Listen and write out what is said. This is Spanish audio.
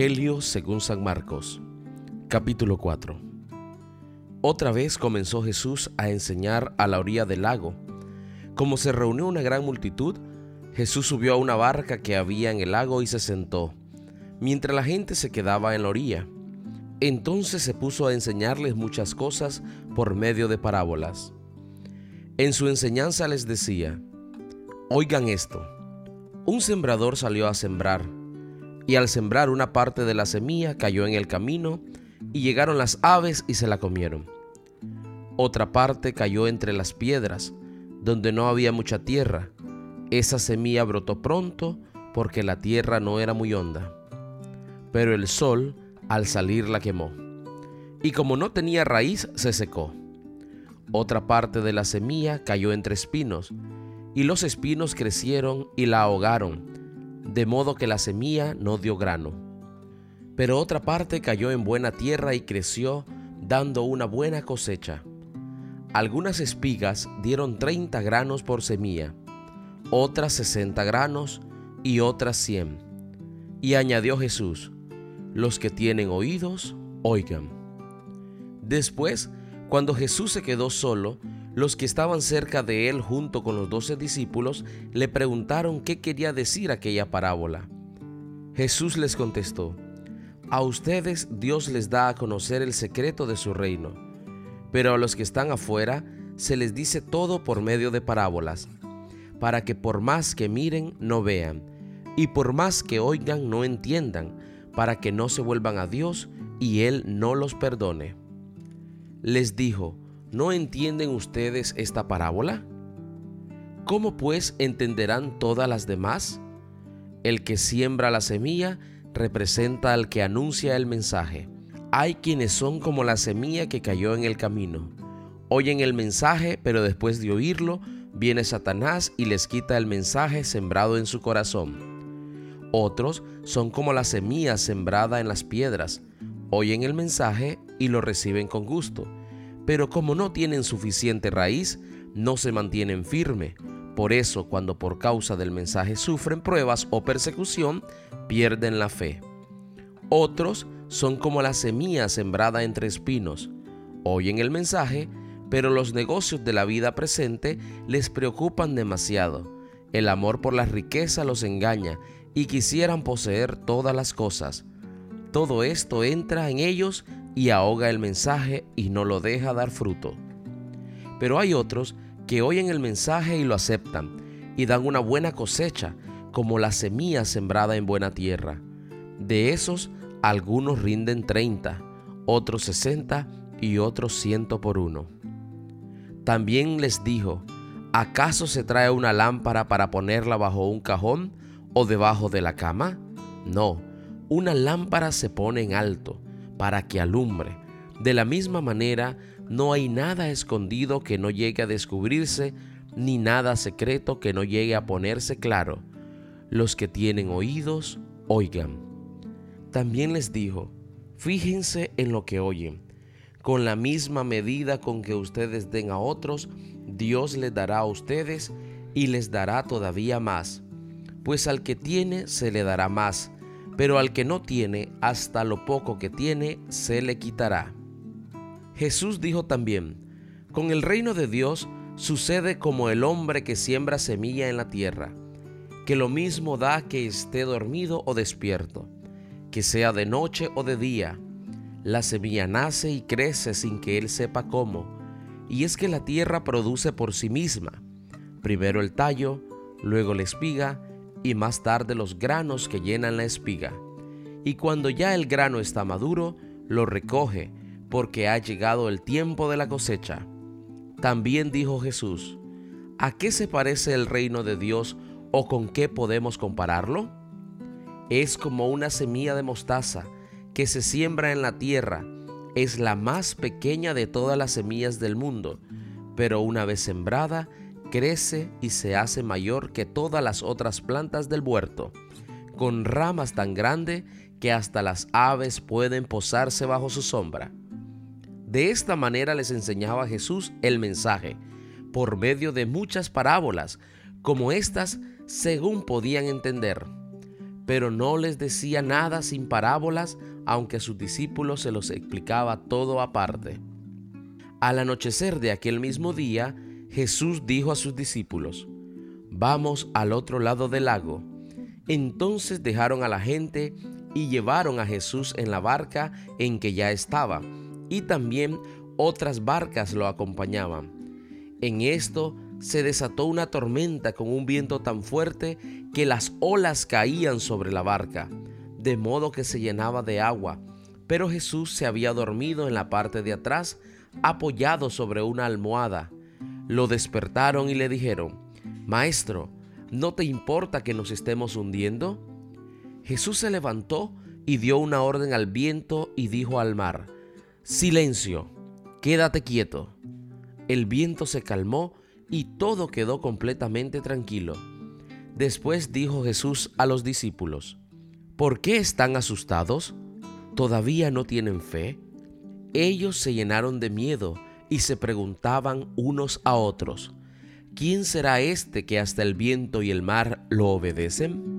Evangelio según San Marcos, capítulo 4. Otra vez comenzó Jesús a enseñar a la orilla del lago. Como se reunió una gran multitud, Jesús subió a una barca que había en el lago y se sentó, mientras la gente se quedaba en la orilla. Entonces se puso a enseñarles muchas cosas por medio de parábolas. En su enseñanza les decía, Oigan esto, un sembrador salió a sembrar y al sembrar una parte de la semilla cayó en el camino, y llegaron las aves y se la comieron. Otra parte cayó entre las piedras, donde no había mucha tierra. Esa semilla brotó pronto porque la tierra no era muy honda. Pero el sol al salir la quemó. Y como no tenía raíz, se secó. Otra parte de la semilla cayó entre espinos, y los espinos crecieron y la ahogaron de modo que la semilla no dio grano. Pero otra parte cayó en buena tierra y creció, dando una buena cosecha. Algunas espigas dieron 30 granos por semilla, otras 60 granos y otras 100. Y añadió Jesús, los que tienen oídos, oigan. Después, cuando Jesús se quedó solo, los que estaban cerca de él junto con los doce discípulos le preguntaron qué quería decir aquella parábola. Jesús les contestó, A ustedes Dios les da a conocer el secreto de su reino, pero a los que están afuera se les dice todo por medio de parábolas, para que por más que miren no vean, y por más que oigan no entiendan, para que no se vuelvan a Dios y Él no los perdone. Les dijo, ¿No entienden ustedes esta parábola? ¿Cómo pues entenderán todas las demás? El que siembra la semilla representa al que anuncia el mensaje. Hay quienes son como la semilla que cayó en el camino. Oyen el mensaje, pero después de oírlo, viene Satanás y les quita el mensaje sembrado en su corazón. Otros son como la semilla sembrada en las piedras. Oyen el mensaje y lo reciben con gusto pero como no tienen suficiente raíz, no se mantienen firme. Por eso, cuando por causa del mensaje sufren pruebas o persecución, pierden la fe. Otros son como la semilla sembrada entre espinos. Oyen el mensaje, pero los negocios de la vida presente les preocupan demasiado. El amor por la riqueza los engaña y quisieran poseer todas las cosas. Todo esto entra en ellos y ahoga el mensaje y no lo deja dar fruto. Pero hay otros que oyen el mensaje y lo aceptan y dan una buena cosecha, como la semilla sembrada en buena tierra. De esos, algunos rinden 30, otros 60 y otros ciento por uno. También les dijo, ¿acaso se trae una lámpara para ponerla bajo un cajón o debajo de la cama? No, una lámpara se pone en alto para que alumbre. De la misma manera, no hay nada escondido que no llegue a descubrirse, ni nada secreto que no llegue a ponerse claro. Los que tienen oídos, oigan. También les dijo, fíjense en lo que oyen. Con la misma medida con que ustedes den a otros, Dios les dará a ustedes y les dará todavía más. Pues al que tiene se le dará más pero al que no tiene, hasta lo poco que tiene, se le quitará. Jesús dijo también, con el reino de Dios sucede como el hombre que siembra semilla en la tierra, que lo mismo da que esté dormido o despierto, que sea de noche o de día. La semilla nace y crece sin que él sepa cómo, y es que la tierra produce por sí misma, primero el tallo, luego la espiga, y más tarde los granos que llenan la espiga. Y cuando ya el grano está maduro, lo recoge, porque ha llegado el tiempo de la cosecha. También dijo Jesús, ¿a qué se parece el reino de Dios o con qué podemos compararlo? Es como una semilla de mostaza que se siembra en la tierra. Es la más pequeña de todas las semillas del mundo, pero una vez sembrada, crece y se hace mayor que todas las otras plantas del huerto, con ramas tan grandes que hasta las aves pueden posarse bajo su sombra. De esta manera les enseñaba Jesús el mensaje, por medio de muchas parábolas, como éstas según podían entender. pero no les decía nada sin parábolas, aunque a sus discípulos se los explicaba todo aparte. Al anochecer de aquel mismo día, Jesús dijo a sus discípulos, Vamos al otro lado del lago. Entonces dejaron a la gente y llevaron a Jesús en la barca en que ya estaba, y también otras barcas lo acompañaban. En esto se desató una tormenta con un viento tan fuerte que las olas caían sobre la barca, de modo que se llenaba de agua. Pero Jesús se había dormido en la parte de atrás, apoyado sobre una almohada. Lo despertaron y le dijeron, Maestro, ¿no te importa que nos estemos hundiendo? Jesús se levantó y dio una orden al viento y dijo al mar, Silencio, quédate quieto. El viento se calmó y todo quedó completamente tranquilo. Después dijo Jesús a los discípulos, ¿por qué están asustados? ¿Todavía no tienen fe? Ellos se llenaron de miedo y se preguntaban unos a otros, ¿quién será este que hasta el viento y el mar lo obedecen?